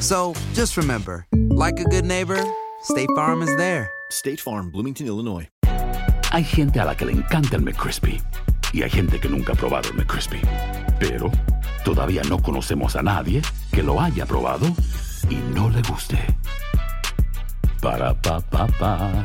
So just remember, like a good neighbor, State Farm is there. State Farm, Bloomington, Illinois. Hay gente a la que le encanta el McCrispy y hay gente que nunca ha probado el McCrispy. Pero todavía no conocemos a nadie que lo haya probado y no le guste. Para pa pa pa.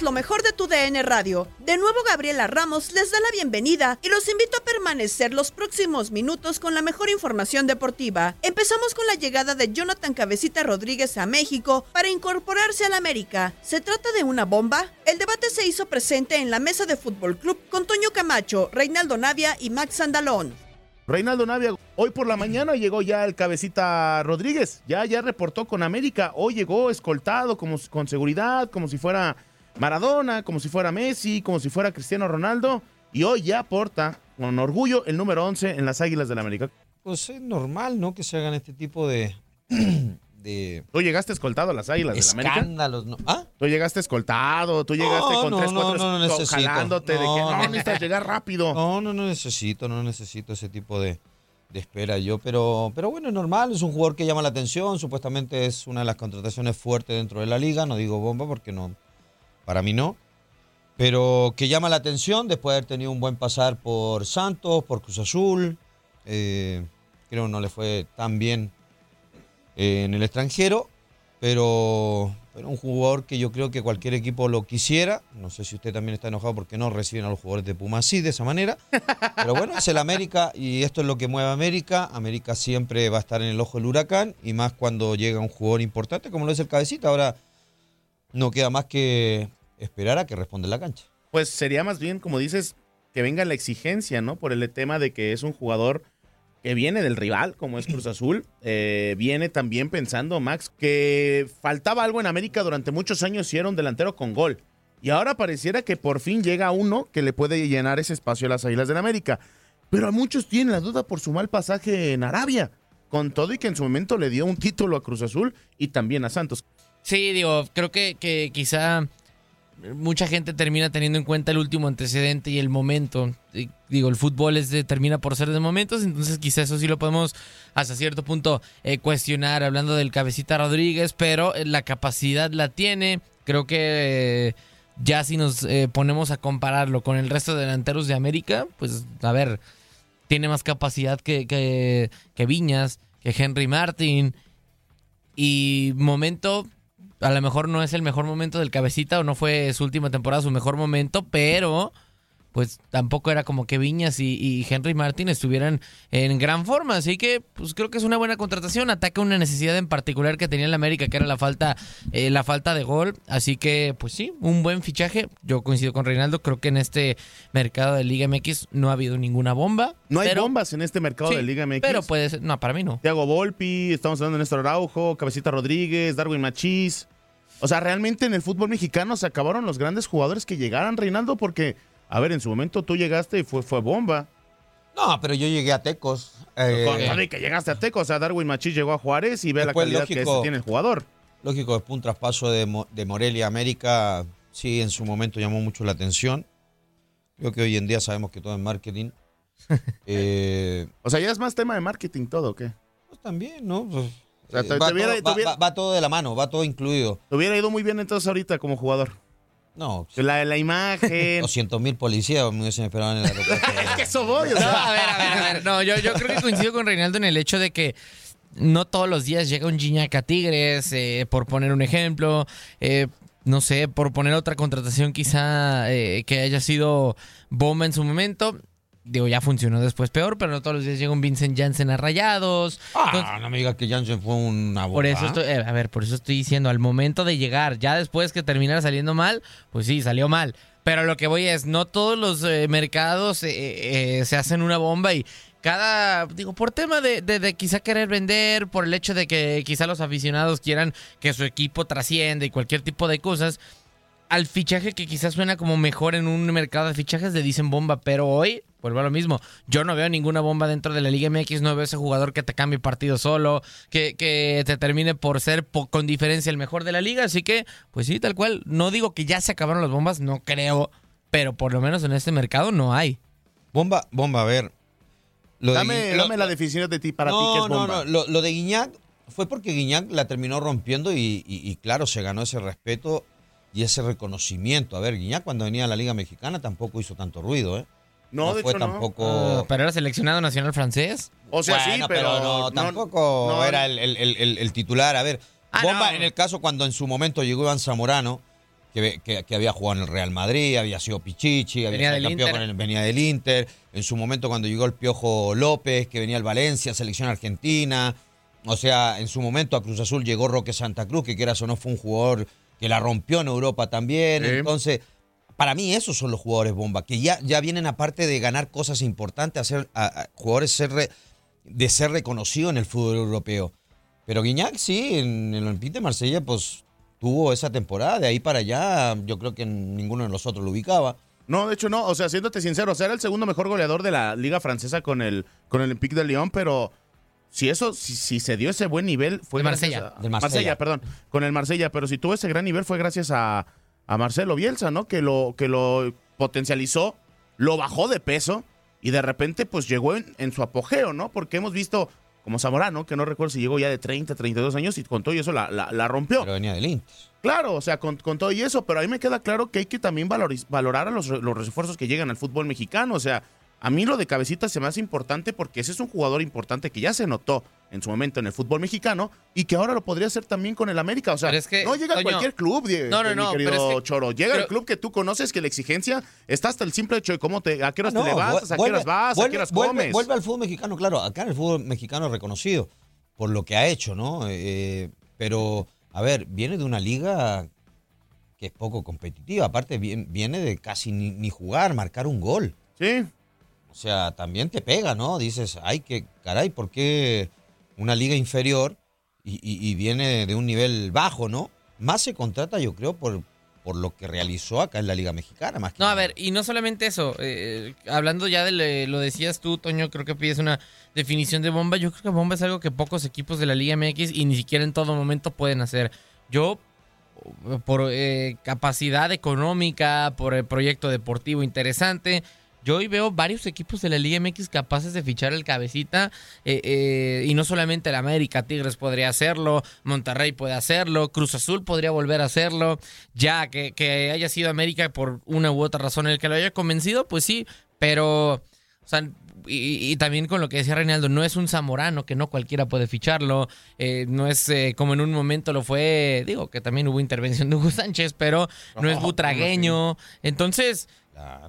Lo mejor de tu DN Radio, de nuevo Gabriela Ramos les da la bienvenida y los invito a permanecer los próximos minutos con la mejor información deportiva. Empezamos con la llegada de Jonathan Cabecita Rodríguez a México para incorporarse al América. ¿Se trata de una bomba? El debate se hizo presente en la mesa de Fútbol Club con Toño Camacho, Reinaldo Navia y Max Andalón. Reinaldo Navia, hoy por la mañana llegó ya el cabecita Rodríguez, ya, ya reportó con América, hoy llegó escoltado como, con seguridad, como si fuera Maradona, como si fuera Messi, como si fuera Cristiano Ronaldo, y hoy ya porta con orgullo el número 11 en las Águilas del América. Pues es normal, ¿no? Que se hagan este tipo de. de Tú llegaste escoltado a las Águilas del América. escándalos, ¿no? ¿Ah? Tú llegaste escoltado, tú llegaste No, con no, tres, no, cuatro no, jalándote de que No, no, no, necesitas llegar rápido. No, no, no necesito, no necesito ese tipo de, de espera yo, pero, pero bueno, es normal, es un jugador que llama la atención, supuestamente es una de las contrataciones fuertes dentro de la liga, no digo bomba porque no, para mí no, pero que llama la atención después de haber tenido un buen pasar por Santos, por Cruz Azul, eh, creo no le fue tan bien eh, en el extranjero, pero, pero un jugador que yo creo que cualquier equipo lo quisiera. No sé si usted también está enojado porque no reciben a los jugadores de Puma así, de esa manera. Pero bueno, es el América y esto es lo que mueve a América. América siempre va a estar en el ojo del huracán y más cuando llega un jugador importante como lo es el cabecita. Ahora no queda más que esperar a que responda en la cancha. Pues sería más bien, como dices, que venga la exigencia, ¿no? Por el tema de que es un jugador que viene del rival, como es Cruz Azul. Eh, viene también pensando, Max, que faltaba algo en América durante muchos años y era un delantero con gol. Y ahora pareciera que por fin llega uno que le puede llenar ese espacio a las Águilas del América. Pero a muchos tienen la duda por su mal pasaje en Arabia. Con todo y que en su momento le dio un título a Cruz Azul y también a Santos. Sí, digo, creo que, que quizá mucha gente termina teniendo en cuenta el último antecedente y el momento. Digo, el fútbol es termina por ser de momentos, entonces quizá eso sí lo podemos hasta cierto punto eh, cuestionar hablando del cabecita Rodríguez, pero eh, la capacidad la tiene. Creo que eh, ya si nos ponemos a compararlo con el resto de delanteros de América, pues a ver, tiene más capacidad que, que, que Viñas, que Henry Martin. Y momento, a lo mejor no es el mejor momento del cabecita o no fue su última temporada su mejor momento, pero pues tampoco era como que Viñas y, y Henry Martin estuvieran en gran forma. Así que, pues creo que es una buena contratación. Ataca una necesidad en particular que tenía el América, que era la falta, eh, la falta de gol. Así que, pues sí, un buen fichaje. Yo coincido con Reinaldo. Creo que en este mercado de Liga MX no ha habido ninguna bomba. No hay pero- bombas en este mercado Sí, de Liga MX. Pero puede ser, no, para mí no. Thiago Volpi, estamos hablando de Néstor Araujo, Cabecita Rodríguez, Darwin Machís. O sea, realmente en el fútbol mexicano se acabaron los grandes jugadores que llegaran, Reinaldo, porque, a ver, en su momento tú llegaste y fue, fue bomba. No, pero yo llegué a Tecos. eh, Con que llegaste a Teco, o sea, Darwin Machís llegó a Juárez y ve la calidad que ese tiene el jugador. Lógico, después un traspaso de, Mo- de Morelia a América, sí, en su momento llamó mucho la atención. Creo que hoy en día sabemos que todo es marketing. Eh, O sea, ya es más tema de marketing todo, ¿o qué? pues también, ¿no? Pues, O sea, eh, te- va, te hubiera- todo, te va- hubiera- va- va todo de la mano, va todo incluido. Te hubiera ido muy bien entonces ahorita como jugador. No, La, la imagen. 200 mil policías me hubiesen esperado en el aeropuerto. es que eso voy, o No, sea. a ver, a ver, a ver. No, yo, yo creo que coincido con Reinaldo en el hecho de que no todos los días llega un Gignac a Tigres, eh, por poner un ejemplo. eh, no sé, por poner otra contratación quizá eh, que haya sido bomba en su momento. Digo, ya funcionó después peor, pero no todos los días llega un Vincent Janssen a Rayados. Ah, no me digas que Janssen fue una Por eso bomba. estoy, eh, a ver, por eso estoy diciendo, al momento de llegar, ya después que terminara saliendo mal, pues sí, salió mal. Pero lo que voy es, no todos los eh, mercados eh, eh, se hacen una bomba y cada, digo, por tema de, de- de quizá querer vender, por el hecho de que quizá los aficionados quieran que su equipo trascienda y cualquier tipo de cosas, al fichaje que quizás suena como mejor en un mercado de fichajes le dicen bomba, pero hoy, vuelvo a lo mismo, yo no veo ninguna bomba dentro de la Liga MX, no veo ese jugador que te cambie partido solo, que, que te termine por ser po- con diferencia el mejor de la liga, así que, pues sí, tal cual, no digo que ya se acabaron las bombas, no creo, pero por lo menos en este mercado no hay. Bomba, bomba, a ver. Lo de Dame, lo- dame la definición de ti para no, ti que es no, bomba. no, Lo, lo de Guiñac fue porque Guiñac la terminó rompiendo y, y- y claro, se ganó ese respeto y ese reconocimiento. A ver, Guiñac cuando venía a la Liga Mexicana tampoco hizo tanto ruido, ¿eh? No, de fue hecho no. tampoco... Ah, pero era seleccionado nacional francés. O sea, sí, pero, no, no- tampoco no- era el, el- el- el- el titular. A ver, Ah, Bomba no. en el caso cuando en su momento llegó Iván Zamorano, que, que- que había jugado en el Real Madrid, había sido Pichichi, había Venía sido del campeón Inter. con el- venía del Inter. En su momento cuando llegó el Piojo López, que venía al Valencia, selección argentina. O sea, en su momento a Cruz Azul llegó Roque Santa Cruz, que quieras o no fue un jugador que la rompió en Europa también. Sí. Entonces, para mí esos son los jugadores bomba, que ya, ya vienen aparte de ganar cosas importantes, a- a jugadores ser re- de ser reconocidos en el fútbol europeo. Pero Guiñac sí, en el Olympique de Marsella, pues tuvo esa temporada. De ahí para allá, yo creo que ninguno de nosotros lo ubicaba. No, de hecho no. O sea, siéndote sincero, o sea, era el segundo mejor goleador de la liga francesa con el, con el Olympique de Lyon, pero si eso, si, si se dio ese buen nivel, fue De gracias Marsella. a- Del Marsella. perdón, con el Marsella, pero si tuvo ese gran nivel fue gracias a, a Marcelo Bielsa, ¿no? Que lo, que lo potencializó, lo bajó de peso y de repente pues llegó en, en su apogeo, ¿no? Porque hemos visto como Zamorano, que no recuerdo si llegó ya de 30, 32 años y con todo y eso la, la, la rompió. Pero venía del. Claro, o sea, con, con todo y eso, pero a mí me queda claro que hay que también valoriz- valorar a los, los refuerzos que llegan al fútbol mexicano. O sea, a mí lo de cabecita se me hace importante porque ese es un jugador importante que ya se notó en su momento en el fútbol mexicano y que ahora lo podría hacer también con el América. O sea, Pero es que, no llega a cualquier club, die- no, no, mi no, querido pero es que- Choro. Llega al pero- club que tú conoces que la exigencia está hasta el simple hecho de cómo te, a qué horas Ah, no, te levantas, a qué horas vas, a vuelve- qué horas comes. Vuelve al fútbol mexicano, claro. Acá en el fútbol mexicano es reconocido por lo que ha hecho, ¿no? Eh, pero, a ver, viene de una liga que es poco competitiva. Aparte, viene de casi ni, ni jugar, marcar un gol. Sí, O sea, también te pega, ¿no? Dices, ay, que caray, ¿por qué una liga inferior y, y- y viene de un nivel bajo, ¿no? Más se contrata, yo creo, por, por lo que realizó acá en la Liga Mexicana, más que No, a ver, y no solamente eso, eh, hablando ya de le- lo decías tú, Toño, creo que pides una definición de bomba. Yo creo que bomba es algo que pocos equipos de la Liga MX y ni siquiera en todo momento pueden hacer. Yo, por eh, capacidad económica, por el proyecto deportivo interesante, yo hoy veo varios equipos de la Liga MX capaces de fichar el cabecita eh, eh, y no solamente el América, Tigres podría hacerlo, Monterrey puede hacerlo, Cruz Azul podría volver a hacerlo, ya que, que haya sido América por una u otra razón el que lo haya convencido, pues sí, pero o sea, y, y también con lo que decía Reinaldo, no es un zamorano que no cualquiera puede ficharlo, eh, no es eh, como en un momento lo fue, digo que también hubo intervención de Hugo Sánchez, pero no, es butragueño. Entonces,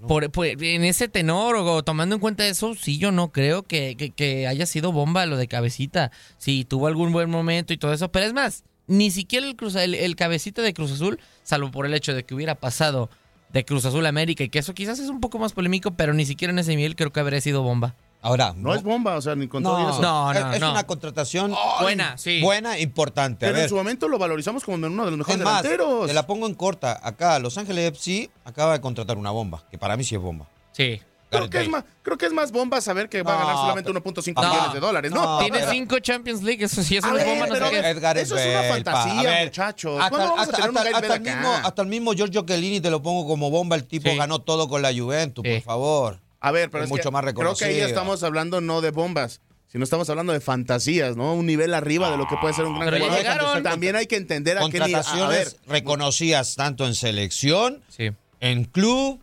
por, por- en ese tenor o tomando en cuenta eso, sí, yo no creo que, que- haya sido bomba lo de cabecita. Sí, tuvo algún buen momento y todo eso, pero es más, ni siquiera el, Cruz- el, el cabecita de Cruz Azul, salvo por el hecho de que hubiera pasado de Cruz Azul a América y que eso quizás es un poco más polémico, pero ni siquiera en ese nivel creo que habría sido bomba. Ahora, No es bomba, o sea, ni con todo no, eso. No, es, no, es no. una contratación Buena, sí. buena, importante. A Pero en su momento lo valorizamos como uno de los mejores es más, delanteros. te la pongo en corta. Acá, Los Ángeles FC acaba de contratar una bomba, que para mí sí es bomba. Sí. Creo que, es más, creo que es más bomba saber que va a ganar solamente pero- 1.5 No, millones de dólares, ¿no? no, Tiene pero- cinco Champions League, eso sí es ver, bomba, no sé qué. Eso es una fantasía, A ver, muchachos. Hasta, ¿Cuándo vamos a hasta- tener un hasta- hasta el mismo, hasta el mismo Giorgio Chiellini te lo pongo como bomba. El tipo Sí. ganó todo con la Juventus, Sí. por favor. A ver, pero Es es, mucho que más Creo que ahí reconocido. estamos hablando no de bombas, sino estamos hablando de fantasías, ¿no? Un nivel arriba de lo que puede ser un gran Pero ya jugador. llegaron. También hay que entender a qué nivel. A ver, Contrataciones reconocidas tanto en selección, Sí. en club.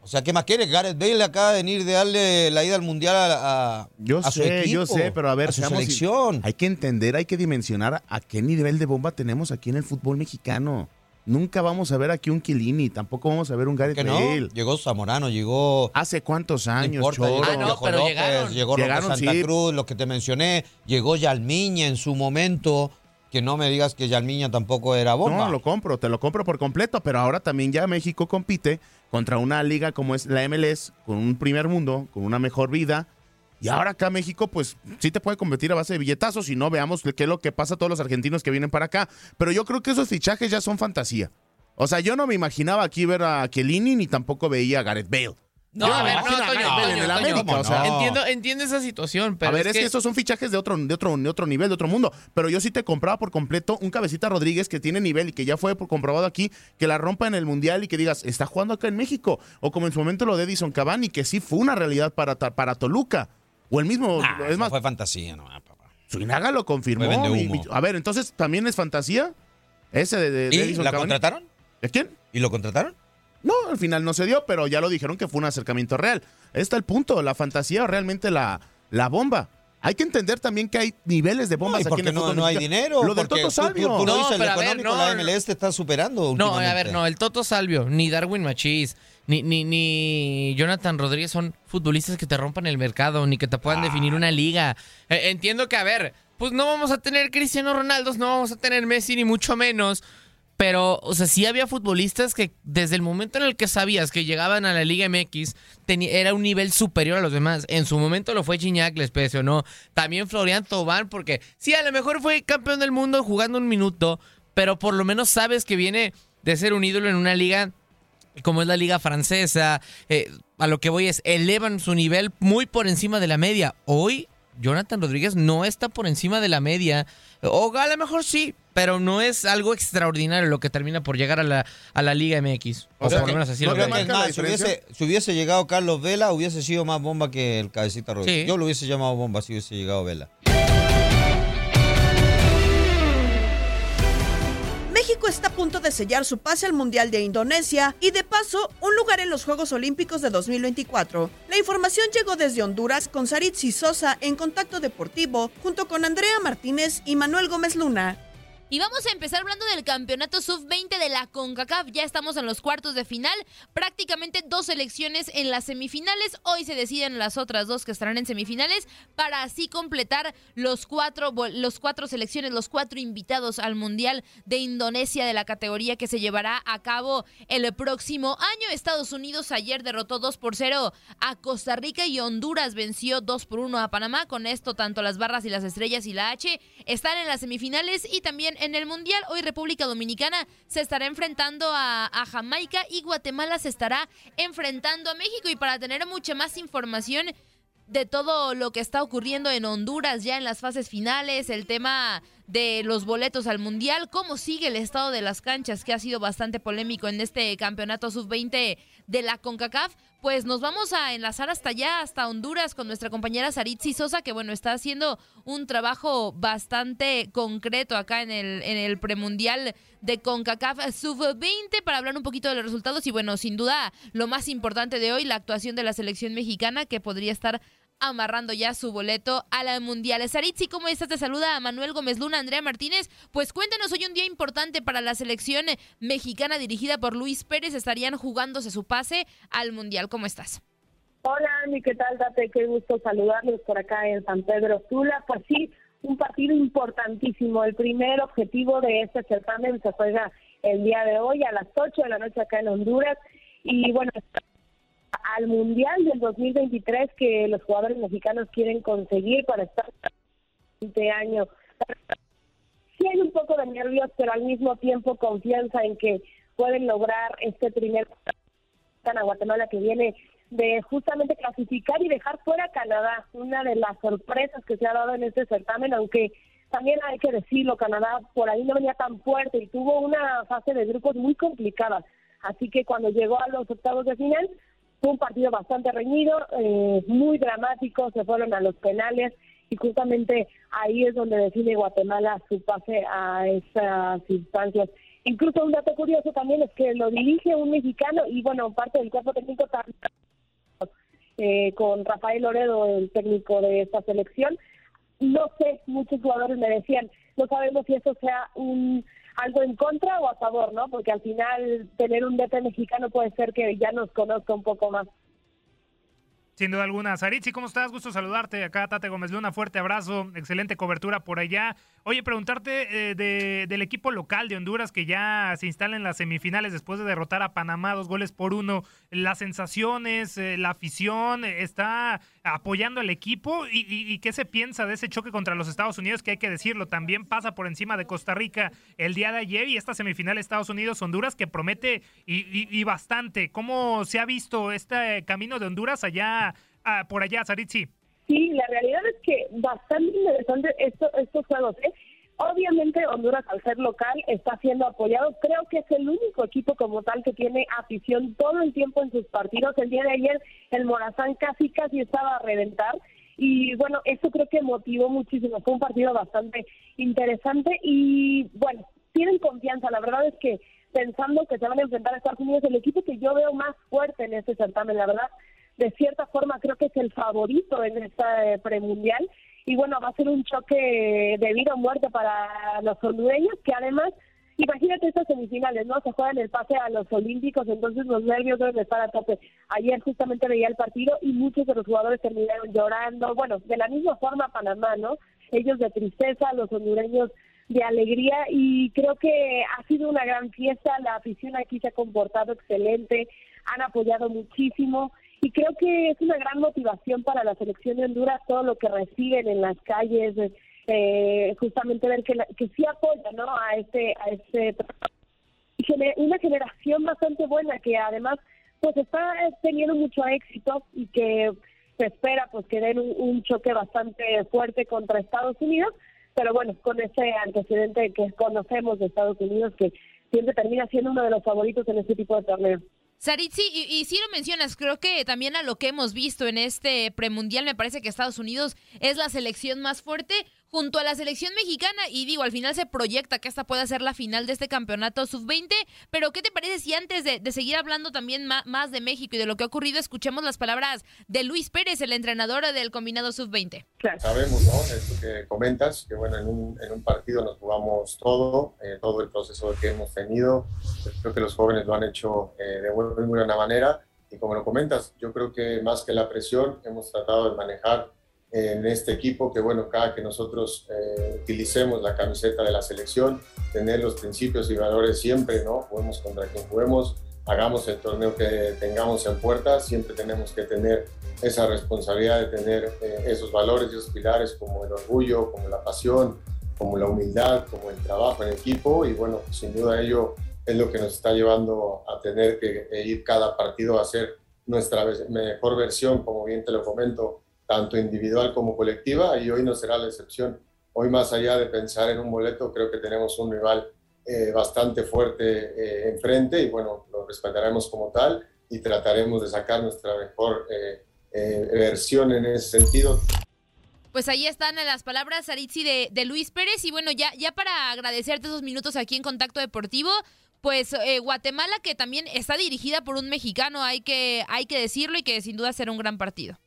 O sea, ¿qué más quiere? Gareth Bale acaba de venir de darle la ida al mundial a, a- yo a su sé, equipo, yo sé, pero a ver, a su selección. Hay que entender, hay que dimensionar a qué nivel de bomba tenemos aquí en el fútbol mexicano. Nunca vamos a ver aquí un Kilini, tampoco vamos a ver un Gareth ¿Qué no? Bale. Llegó Zamorano, llegó. ¿Hace cuántos no años, importa, Cholo? llegó Ah, no, pero López, llegaron. llegó Llegaron, Santa sí. Cruz, lo que te mencioné. Llegó Yalmiña en su momento. Que no me digas que Yalmiña tampoco era bomba. No, lo compro, te lo compro por completo, pero ahora también ya México compite contra una liga como es la MLS, con un primer mundo, con una mejor vida. Y ahora acá México, pues sí te puede competir a base de billetazos y no veamos qué es lo que pasa a todos los argentinos que vienen para acá. Pero yo creo que esos fichajes ya son fantasía. O sea, yo no me imaginaba aquí ver a Chiellini ni tampoco veía a Gareth Bale. No, Yo a ver, no, Toño, en el América. Entiendo, entiendo esa situación, pero a ver, es, es que, estos son fichajes de otro, de otro, de otro nivel, de otro mundo. Pero yo sí te compraba por completo un cabecita Rodríguez que tiene nivel y que ya fue comprobado aquí, que la rompa en el mundial y que digas, está jugando acá en México. O como en su momento lo de Edison Cavani, que sí fue una realidad para, para Toluca. O el mismo, Nah, es más, fue fantasía, no, papá. Suinaga lo confirmó. A ver, entonces, ¿también es fantasía? Ese de, de- de ¿Y Edison la Cavani. contrataron? ¿De quién? ¿Y lo contrataron? No, al final no se dio, pero ya lo dijeron que fue un acercamiento real. Está el punto, la fantasía o realmente la, la bomba. Hay que entender también que hay niveles de No, bombas ¿y aquí por en qué el no, fútbol no hay dinero? Lo del Toto tú- tú- Salvio. Tú, lo No, dices, pero el a ver, económico, no, la MLS te está superando No, a ver, no, el Toto Salvio, ni Darwin Machís, ni, ni, ni Jonathan Rodríguez son futbolistas que te rompan el mercado, ni que te puedan definir una liga. Eh, entiendo que, a ver, pues no vamos a tener Cristiano Ronaldo, no vamos a tener Messi, ni mucho menos. Pero, o sea, sí había futbolistas que desde el momento en el que sabías que llegaban a la Liga MX, era un nivel superior a los demás. En su momento lo fue Gignac, les no. También Florian Tobán, porque sí, a lo mejor fue campeón del mundo jugando un minuto, pero por lo menos sabes que viene de ser un ídolo en una liga como es la liga francesa. Eh, a lo que voy es, elevan su nivel muy por encima de la media. Hoy, Jonathan Rodríguez no está por encima de la media. O a lo mejor sí, pero no es algo extraordinario lo que termina por llegar a la, a la Liga MX. O, O sea, por lo menos así no lo veo. más, si hubiese, si hubiese llegado Carlos Vela, hubiese sido más bomba que el cabecita Rodríguez. Sí. Yo lo hubiese llamado bomba si hubiese llegado Vela. México está a punto de sellar su pase al Mundial de Indonesia y de paso un lugar en los Juegos Olímpicos de 2024. La información llegó desde Honduras con Saritzi Sosa en Contacto Deportivo junto con Andrea Martínez y Manuel Gómez Luna. Y vamos a empezar hablando del campeonato sub-20 de la CONCACAF. Ya estamos en los cuartos de final. Prácticamente dos selecciones en las semifinales. Hoy se deciden las otras dos que estarán en semifinales para así completar los cuatro, los cuatro selecciones, los cuatro invitados al Mundial de Indonesia de la categoría que se llevará a cabo el próximo año. Estados Unidos ayer derrotó 2 por 0 a Costa Rica y Honduras venció 2 por 1 a Panamá. Con esto, tanto las barras y las estrellas y la H están en las semifinales y también en el Mundial. Hoy República Dominicana se estará enfrentando a, Jamaica y Guatemala se estará enfrentando a México. Y para tener mucha más información de todo lo que está ocurriendo en Honduras ya en las fases finales, el tema de los boletos al Mundial, cómo sigue el estado de las canchas, que ha sido bastante polémico en este campeonato sub-20 de la CONCACAF, pues nos vamos a enlazar hasta allá, hasta Honduras, con nuestra compañera Saritzi Sosa, que bueno, está haciendo un trabajo bastante concreto acá en el, en el premundial de CONCACAF sub-20 para hablar un poquito de los resultados y bueno, sin duda lo más importante de hoy, la actuación de la selección mexicana que podría estar amarrando ya su boleto a la Mundial. Saritzi, ¿cómo estás? Te saluda a Manuel Gómez Luna, Andrea Martínez. Pues cuéntanos, hoy un día importante para la selección mexicana dirigida por Luis Pérez. Estarían jugándose su pase al Mundial. ¿Cómo estás? Hola, Andy, ¿qué tal? Date, qué gusto saludarlos por acá en San Pedro Sula. Pues sí, un partido importantísimo. El primer objetivo de este certamen se juega el día de hoy a las 8 de la noche acá en Honduras. Y bueno, al Mundial del 2023 que los jugadores mexicanos quieren conseguir para estar este año. Sí hay un poco de nervios, pero al mismo tiempo confianza en que pueden lograr este primer a Guatemala que viene de justamente clasificar y dejar fuera a Canadá, una de las sorpresas que se ha dado en este certamen, aunque también hay que decirlo, Canadá por ahí no venía tan fuerte y tuvo una fase de grupos muy complicada. Así que cuando llegó a los octavos de final, fue un partido bastante reñido, eh, muy dramático, se fueron a los penales y justamente ahí es donde define Guatemala su pase a esas instancias. Incluso un dato curioso también es que lo dirige un mexicano y bueno, parte del cuerpo técnico también eh, con Rafael Loredo, el técnico de esta selección. No sé, muchos jugadores me decían, no sabemos si eso sea un algo en contra o a favor, ¿no? Porque al final tener un DT mexicano puede ser que ya nos conozca un poco más. Sin duda alguna. Saritzi, ¿cómo estás? Gusto saludarte. Acá Tate Gómez Luna, fuerte abrazo, excelente cobertura por allá. Oye, preguntarte eh, del equipo local de Honduras que ya se instala en las semifinales después de derrotar a Panamá dos goles por uno. Las sensaciones, eh, la afición, ¿está apoyando al equipo? ¿Y, qué se piensa de ese choque contra los Estados Unidos? Que hay que decirlo, también pasa por encima de Costa Rica el día de ayer y esta semifinal Estados Unidos-Honduras que promete y, bastante. ¿Cómo se ha visto este camino de Honduras allá, por allá, Saritzi? Sí, la realidad es que bastante interesante esto, estos juegos. ¿eh? Obviamente Honduras al ser local está siendo apoyado. Creo que es el único equipo como tal que tiene afición todo el tiempo en sus partidos. El día de ayer el Morazán casi casi estaba a reventar. Y bueno, eso creo que motivó muchísimo. Fue un partido bastante interesante y bueno, tienen confianza. La verdad es que pensando que se van a enfrentar a Estados Unidos, el equipo que yo veo más fuerte en este certamen, la verdad, de cierta forma creo que es el favorito en esta eh, premundial y bueno, va a ser un choque de vida o muerte para los hondureños que además, imagínate estas semifinales, ¿no? Se juegan el pase a los olímpicos, entonces los nervios deben estar a tope. Ayer justamente veía el partido y muchos de los jugadores terminaron llorando, bueno, de la misma forma Panamá, ¿no? Ellos de tristeza, los hondureños de alegría y creo que ha sido una gran fiesta, la afición aquí se ha comportado excelente, han apoyado muchísimo y creo que es una gran motivación para la selección de Honduras todo lo que reciben en las calles, eh, justamente ver que, que sí apoya ¿no? a este a este una generación bastante buena que además pues está teniendo mucho éxito y que se espera pues que den un, choque bastante fuerte contra Estados Unidos, pero bueno, con ese antecedente que conocemos de Estados Unidos que siempre termina siendo uno de los favoritos en este tipo de torneos. Saritzi, y, y si lo mencionas, creo que también a lo que hemos visto en este premundial, me parece que Estados Unidos es la selección más fuerte junto a la selección mexicana y digo, al final se proyecta que esta pueda ser la final de este campeonato sub-20, pero ¿qué te parece si antes de, seguir hablando también más, de México y de lo que ha ocurrido, escuchemos las palabras de Luis Pérez, el entrenador del combinado sub-20? Sabemos, ¿no? Esto que comentas, que bueno, en un, en un partido nos jugamos todo, eh, todo el proceso que hemos tenido, creo que los jóvenes lo han hecho eh, de muy, muy buena manera y como lo comentas, yo creo que más que la presión, hemos tratado de manejar en este equipo, que bueno, cada que nosotros eh, utilicemos la camiseta de la selección, tener los principios y valores siempre, ¿no? Juguemos contra quien juguemos, hagamos el torneo que tengamos en puerta, siempre tenemos que tener esa responsabilidad de tener eh, esos valores y esos pilares como el orgullo, como la pasión, como la humildad, como el trabajo en equipo y bueno, sin duda ello es lo que nos está llevando a tener que ir cada partido a hacer nuestra mejor versión, como bien te lo comento, tanto individual como colectiva, y hoy no será la excepción. Hoy, más allá de pensar en un boleto, creo que tenemos un rival eh, bastante fuerte eh, enfrente y bueno, lo respetaremos como tal y trataremos de sacar nuestra mejor eh, versión en ese sentido. Pues ahí están las palabras, Aritzi, de, de, Luis Pérez. Y bueno, ya, ya para agradecerte esos minutos aquí en Contacto Deportivo, pues Guatemala, que también está dirigida por un mexicano, hay que, hay que decirlo y que sin duda será un gran partido.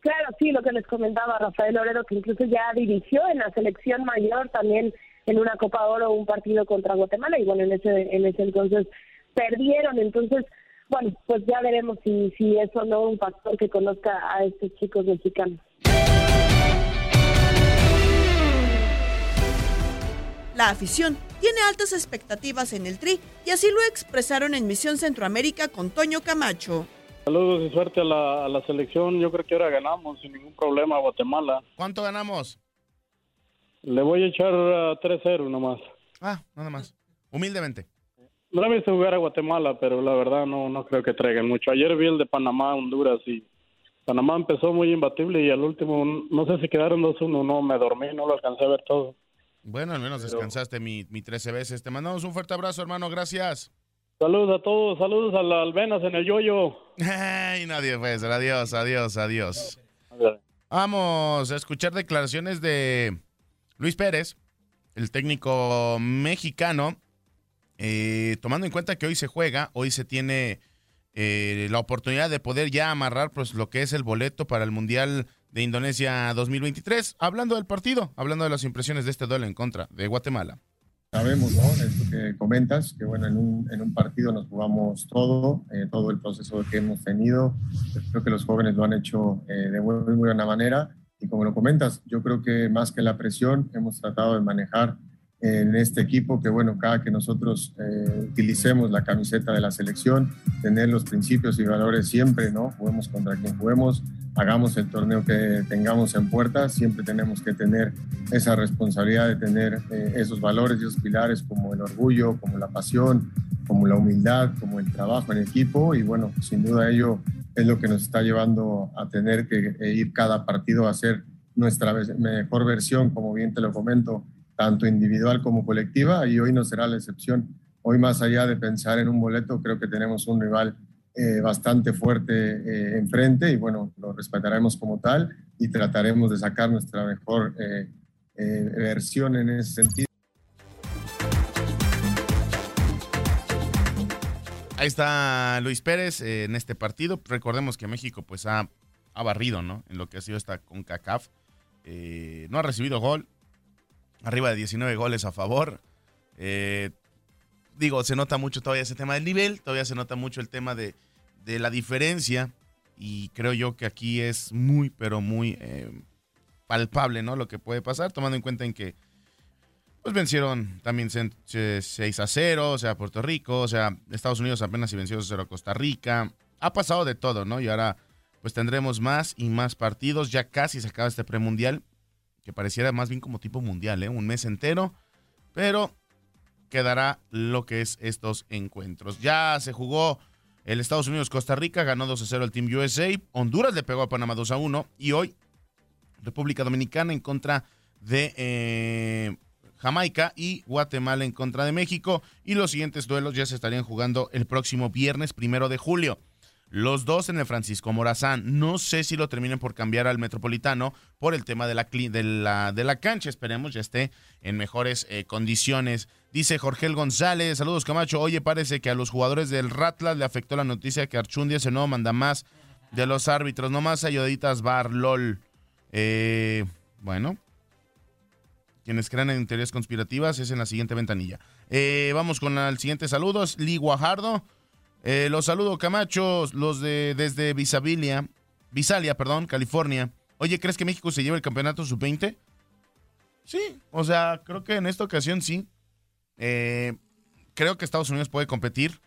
Claro, sí, lo que les comentaba Rafael Orero, que incluso ya dirigió en la selección mayor también en una Copa Oro un partido contra Guatemala y bueno, en ese, en ese entonces perdieron. Entonces, bueno, pues ya veremos si, si es o no un factor que conozca a estos chicos mexicanos. La afición tiene altas expectativas en el Tri y así lo expresaron en Misión Centroamérica con Toño Camacho. Saludos y suerte a la, a la selección. Yo creo que ahora ganamos sin ningún problema a Guatemala. ¿Cuánto ganamos? Le voy a echar uh, 3-0 nomás. Ah, nada más. Humildemente. No he visto jugar a Guatemala, pero la verdad no, no creo que traigan mucho. Ayer vi el de Panamá, Honduras y Panamá empezó muy imbatible y al último, no sé si quedaron 2-1, no, me dormí, no lo alcancé a ver todo. Bueno, al menos descansaste mi, mi 13 veces. Te mandamos un fuerte abrazo, hermano. Gracias. Saludos a todos, saludos a la Alvenas en el yoyo. Ay, nadie pues. Adiós, adiós, adiós. Vamos a escuchar declaraciones de Luis Pérez, el técnico mexicano, eh, tomando en cuenta que hoy se juega, hoy se tiene eh, la oportunidad de poder ya amarrar pues, lo que es el boleto para el Mundial de Indonesia 2023. Hablando del partido, hablando de las impresiones de este duelo en contra de Guatemala. Sabemos, ¿no? Esto que comentas, que bueno, en un, en un partido nos jugamos todo, eh, todo el proceso que hemos tenido. Creo que los jóvenes lo han hecho eh, de muy, muy buena manera. Y como lo comentas, yo creo que más que la presión, hemos tratado de manejar en este equipo que, bueno, cada que nosotros eh, utilicemos la camiseta de la selección, tener los principios y valores siempre, ¿no? Juguemos contra quien juguemos, hagamos el torneo que tengamos en puerta, siempre tenemos que tener esa responsabilidad de tener eh, esos valores y esos pilares como el orgullo, como la pasión, como la humildad, como el trabajo en equipo y bueno, sin duda ello es lo que nos está llevando a tener que eh, ir cada partido a hacer nuestra mejor versión, como bien te lo comento, tanto individual como colectiva, y hoy no será la excepción. Hoy, más allá de pensar en un boleto, creo que tenemos un rival eh, bastante fuerte eh, enfrente y bueno, lo respetaremos como tal y trataremos de sacar nuestra mejor eh, eh, versión en ese sentido. Ahí está Luis Pérez eh, en este partido. Recordemos que México pues ha, ha barrido, ¿no? En lo que ha sido esta CONCACAF. Eh, no ha recibido gol. Arriba de 19 goles a favor. Eh, digo, se nota mucho todavía ese tema del nivel. Todavía se nota mucho el tema de, de la diferencia. Y creo yo que aquí es muy, pero muy eh, palpable, ¿no? Lo que puede pasar, tomando en cuenta en que pues vencieron también 6 a 0, o sea, Puerto Rico, o sea, Estados Unidos apenas si venció 0 a Costa Rica. Ha pasado de todo, ¿no? Y ahora pues tendremos más y más partidos. Ya casi se acaba este premundial, que pareciera más bien como tipo mundial, ¿eh? Un mes entero, pero quedará lo que es estos encuentros. Ya se jugó el Estados Unidos-Costa Rica, ganó 2 a 0 el Team USA. Honduras le pegó a Panamá 2 a 1. Y hoy, República Dominicana en contra de eh, Jamaica y Guatemala en contra de México. Y los siguientes duelos ya se estarían jugando el próximo viernes primero de julio. Los dos en el Francisco Morazán. No sé si lo terminen por cambiar al Metropolitano por el tema de la, de la, de la cancha. Esperemos ya esté en mejores eh, condiciones. Dice Jorge González. Saludos, Camacho. Oye, parece que a los jugadores del Ratlas le afectó la noticia que Archundia se no manda más de los árbitros. No más ayuditas bar, lol. Eh, bueno, quienes crean en teorías conspirativas es en la siguiente ventanilla. Eh, vamos con el siguiente saludo, es Lee Guajardo. Eh, los saludo, Camacho, los de desde Visabilia, Visalia, perdón, California. Oye, ¿crees que México se lleva el campeonato sub-20? Sí, o sea, creo que en esta ocasión sí. Eh, creo que Estados Unidos puede competir,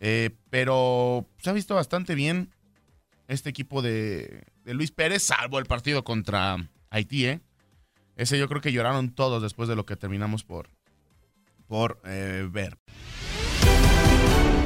eh, pero se ha visto bastante bien este equipo de, Luis Pérez, salvo el partido contra Haití, ¿eh? Ese yo creo que lloraron todos después de lo que terminamos por, por ver.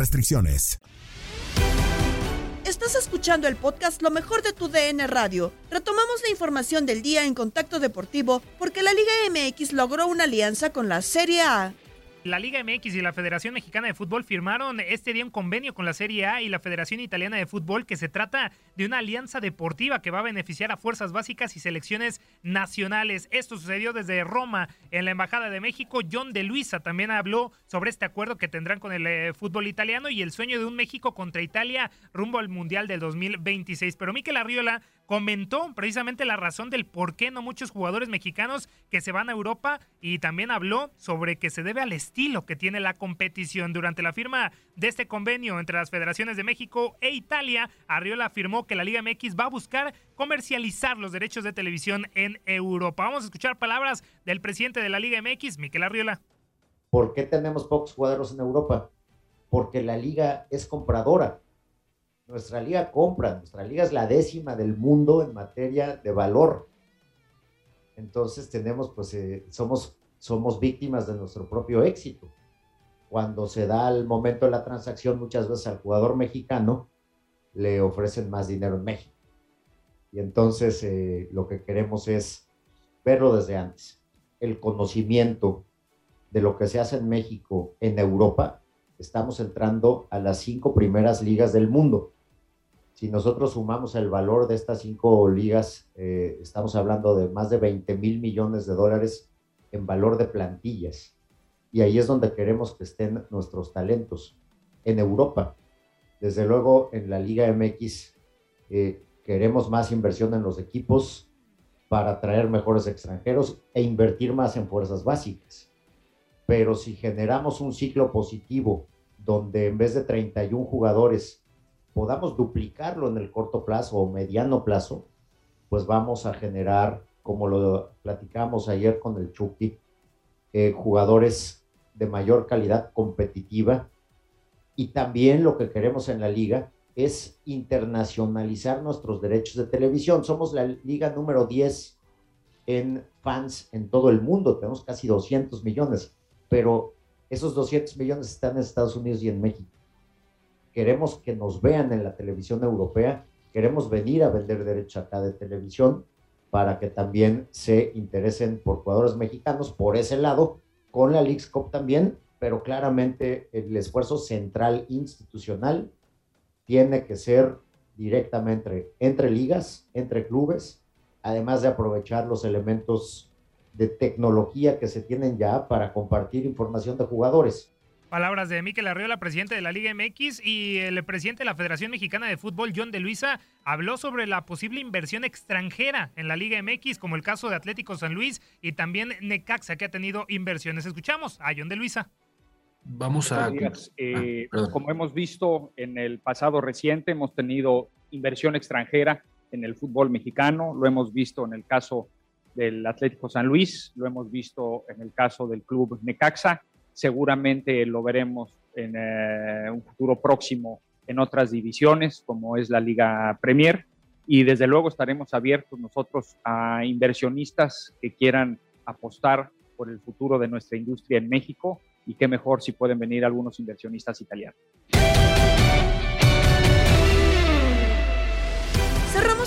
restricciones. Estás escuchando el podcast Lo mejor de tu DN Radio. Retomamos la información del día en Contacto Deportivo porque la Liga MX logró una alianza con la Serie A. La Liga MX y la Federación Mexicana de Fútbol firmaron este día un convenio con la Serie A y la Federación Italiana de Fútbol que se trata de una alianza deportiva que va a beneficiar a fuerzas básicas y selecciones nacionales. Esto sucedió desde Roma en la Embajada de México. John de Luisa también habló sobre este acuerdo que tendrán con el eh, fútbol italiano y el sueño de un México contra Italia rumbo al Mundial del 2026. Pero Miquel Arriola comentó precisamente la razón del por qué no muchos jugadores mexicanos que se van a Europa y también habló sobre que se debe al estilo que tiene la competición. Durante la firma de este convenio entre las federaciones de México e Italia, Arriola afirmó que la Liga MX va a buscar comercializar los derechos de televisión en Europa. Vamos a escuchar palabras del presidente de la Liga MX, Miquel Arriola. ¿Por qué tenemos pocos jugadores en Europa? Porque la liga es compradora nuestra liga compra, nuestra liga es la décima del mundo en materia de valor. Entonces tenemos, pues, eh, somos, somos víctimas de nuestro propio éxito. Cuando se da el momento de la transacción, muchas veces al jugador mexicano le ofrecen más dinero en México. Y entonces eh, lo que queremos es verlo desde antes. El conocimiento de lo que se hace en México, en Europa, estamos entrando a las cinco primeras ligas del mundo. Si nosotros sumamos el valor de estas cinco ligas, eh, estamos hablando de más de 20 mil millones de dólares en valor de plantillas. Y ahí es donde queremos que estén nuestros talentos. En Europa, desde luego en la Liga MX, eh, queremos más inversión en los equipos para traer mejores extranjeros e invertir más en fuerzas básicas. Pero si generamos un ciclo positivo donde en vez de 31 jugadores podamos duplicarlo en el corto plazo o mediano plazo, pues vamos a generar, como lo platicamos ayer con el Chucky, eh, jugadores de mayor calidad competitiva. Y también lo que queremos en la liga es internacionalizar nuestros derechos de televisión. Somos la liga número 10 en fans en todo el mundo. Tenemos casi 200 millones, pero esos 200 millones están en Estados Unidos y en México queremos que nos vean en la televisión europea, queremos venir a vender derechos acá de televisión para que también se interesen por jugadores mexicanos por ese lado, con la Leagues Cup también, pero claramente el esfuerzo central institucional tiene que ser directamente entre ligas, entre clubes, además de aprovechar los elementos de tecnología que se tienen ya para compartir información de jugadores. Palabras de Miquel Arriola, presidente de la Liga MX, y el presidente de la Federación Mexicana de Fútbol, John de Luisa, habló sobre la posible inversión extranjera en la Liga MX, como el caso de Atlético San Luis y también Necaxa, que ha tenido inversiones. Escuchamos a John de Luisa. Vamos a... Eh, ah, como hemos visto en el pasado reciente, hemos tenido inversión extranjera en el fútbol mexicano, lo hemos visto en el caso del Atlético San Luis, lo hemos visto en el caso del club Necaxa seguramente lo veremos en eh, un futuro próximo en otras divisiones, como es la Liga Premier. Y desde luego estaremos abiertos nosotros a inversionistas que quieran apostar por el futuro de nuestra industria en México y qué mejor si pueden venir algunos inversionistas italianos.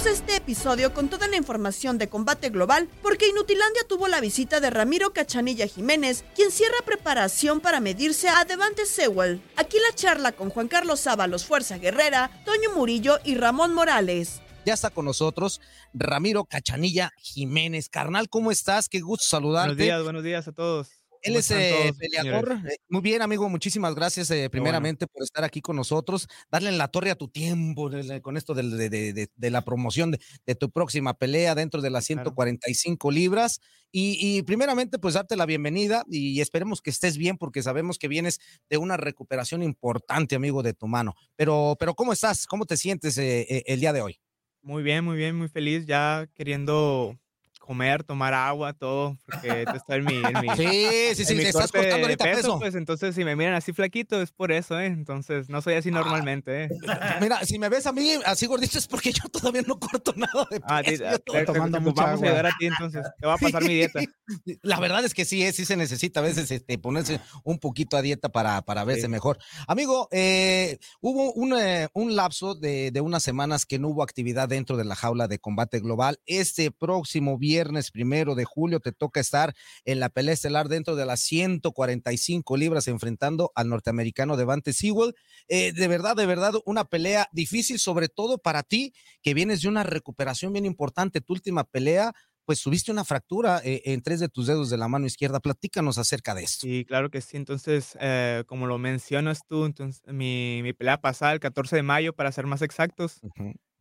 Cerramos este episodio con toda la información de combate global porque Inutilandia tuvo la visita de Ramiro Cachanilla Jiménez, quien cierra preparación para medirse a Devante Sewell. Aquí la charla con Juan Carlos Ábalos Fuerza Guerrera, Toño Murillo y Ramón Morales. Ya está con nosotros Ramiro Cachanilla Jiménez. Carnal, ¿cómo estás? Qué gusto saludarte. Buenos días, buenos días a todos. Él es eh, peleador. Eh, muy bien, amigo, muchísimas gracias eh, primeramente por estar aquí con nosotros. Darle en la torre a tu tiempo con esto de, de, de, la promoción de, tu próxima pelea dentro de las 145 libras. Y, y, primeramente, pues darte la bienvenida y esperemos que estés bien porque sabemos que vienes de una recuperación importante, amigo, de tu mano. Pero, pero ¿cómo estás? ¿Cómo te sientes el día de hoy? Muy bien, muy bien, muy feliz, ya queriendo comer, tomar agua, todo, porque estoy en mi, en mi Sí, sí, sí, te estás cortando ahorita peso, Pues entonces si me miran así flaquito es por eso, ¿eh? Entonces no soy así ah. normalmente, ¿eh? Mira, si me ves a mí así gordito es porque yo todavía no corto nada de ah, peso. Ah, te, tomando mucha vamos a ayudar a ti entonces, te va a pasar mi dieta. La verdad es que sí, ¿eh? sí se necesita a veces este, ponerse un poquito a dieta para, para verse mejor. Amigo, eh, hubo un, eh, un lapso de, de unas semanas que no hubo actividad dentro de la jaula de combate global. Este próximo viernes viernes primero de julio te toca estar en la pelea estelar dentro de las 145 libras enfrentando al norteamericano Devante Sewell. Eh, de verdad, de verdad, una pelea difícil, sobre todo para ti, que vienes de una recuperación bien importante. Tu última pelea pues tuviste una fractura eh, en tres de tus dedos de la mano izquierda. Platícanos acerca de esto. Sí, claro que sí. Entonces, eh, como lo mencionas tú, entonces, mi, mi, pelea pasada el 14 de mayo, para ser más exactos,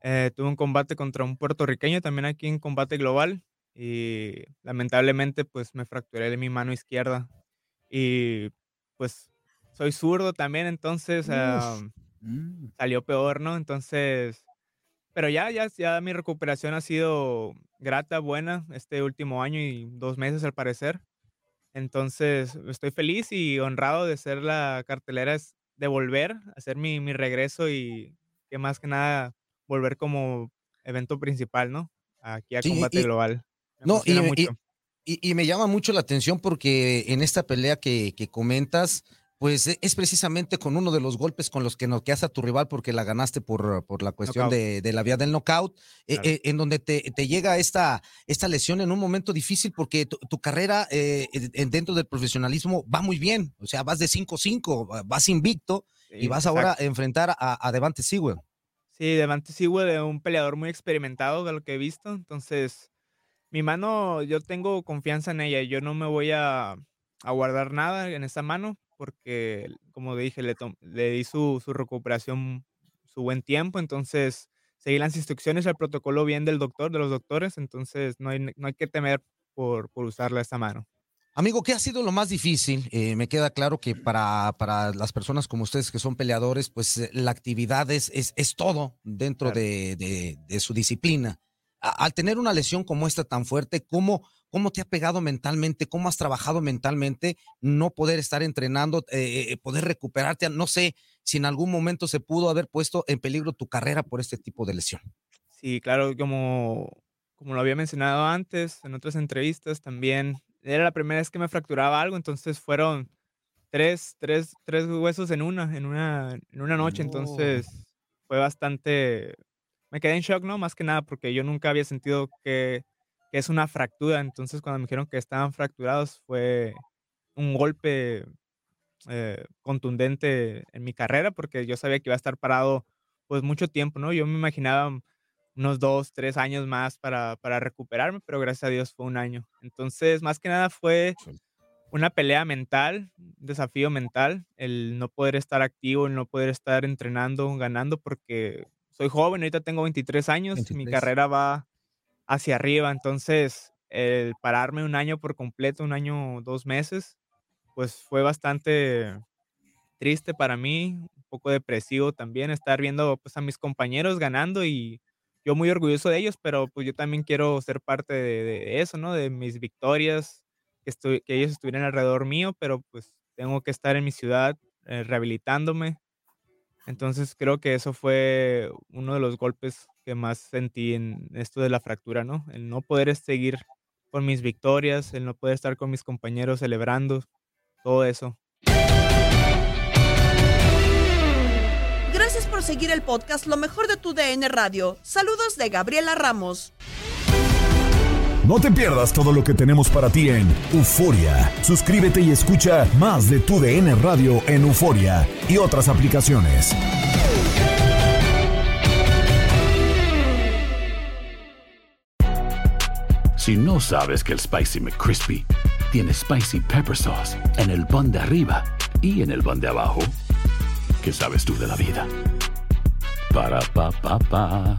tuve un combate contra un puertorriqueño también aquí en combate global y lamentablemente pues me fracturé mi mano izquierda y pues soy zurdo también, entonces mm. salió peor, ¿no? Entonces, pero ya, ya, ya mi recuperación ha sido grata, buena este último año y dos meses al parecer. Entonces, estoy feliz y honrado de ser la cartelera, de volver, hacer mi, mi regreso y que más que nada volver como evento principal, ¿no? Aquí a Combate Global. No, y, me llama mucho la atención porque en esta pelea que, comentas, pues e, es precisamente con uno de los golpes con los que noqueas a tu rival porque la ganaste por, por la cuestión de, la vía del knockout, e, e, en donde te, llega esta, esta lesión en un momento difícil porque tu, carrera eh, dentro del profesionalismo va muy bien, o sea, vas de 5-5, vas invicto y vas ahora a enfrentar a, a Devante Sewell. Sí, Devante Sewell es un peleador muy experimentado de lo que he visto, entonces mi mano, yo tengo confianza en ella. Yo no me voy a, guardar nada en esa mano porque, como dije, le, le di su, recuperación, su buen tiempo. Entonces, seguí las instrucciones, el protocolo bien del doctor, de los doctores. Entonces, no hay, no hay que temer por, por usarla esa mano. Amigo, ¿qué ha sido lo más difícil? Eh, me queda claro que para, para, las personas como ustedes que son peleadores, pues la actividad es, es, todo dentro de, de, su disciplina al tener una lesión como esta tan fuerte, ¿cómo, cómo te ha pegado mentalmente? ¿Cómo has trabajado mentalmente? No poder estar entrenando, eh, eh, poder recuperarte. No sé si en algún momento se pudo haber puesto en peligro tu carrera por este tipo de lesión. Sí, claro, como, como lo había mencionado antes en otras entrevistas también, era la primera vez que me fracturaba algo, entonces fueron tres, tres, tres huesos en una, en una, en una noche, entonces fue bastante, me quedé en shock, ¿no? Más que nada porque yo nunca había sentido que, es una fractura. Entonces, cuando me dijeron que estaban fracturados, fue un golpe eh, contundente en mi carrera porque yo sabía que iba a estar parado pues mucho tiempo, ¿no? Yo me imaginaba unos dos, tres años más para, para recuperarme, pero gracias a Dios fue un año. Entonces, más que nada fue una pelea mental, un desafío mental, el no poder estar activo, el no poder estar entrenando, ganando, porque soy joven, ahorita tengo 23 años, mi carrera va hacia arriba, entonces el pararme un año por completo, un año, dos meses, pues fue bastante triste para mí, un poco depresivo también, estar viendo pues a mis compañeros ganando y yo muy orgulloso de ellos, pero pues yo también quiero ser parte de, eso, ¿no? De mis victorias, que ellos estuvieran alrededor mío, pero pues tengo que estar en mi ciudad eh, rehabilitándome, entonces creo que eso fue uno de los golpes que más sentí en esto de la fractura, ¿no? El no poder seguir con mis victorias, el no poder estar con mis compañeros celebrando, todo eso. Gracias por seguir el podcast Lo mejor de tu DN Radio. Saludos de Gabriela Ramos. No te pierdas todo lo que tenemos para ti en Euforia. Suscríbete y escucha más de tu DN Radio en Euforia y otras aplicaciones. Si no sabes que el Spicy McCrispy tiene Spicy Pepper Sauce en el pan de arriba y en el pan de abajo. ¿Qué sabes tú de la vida? Para, pa, pa, pa.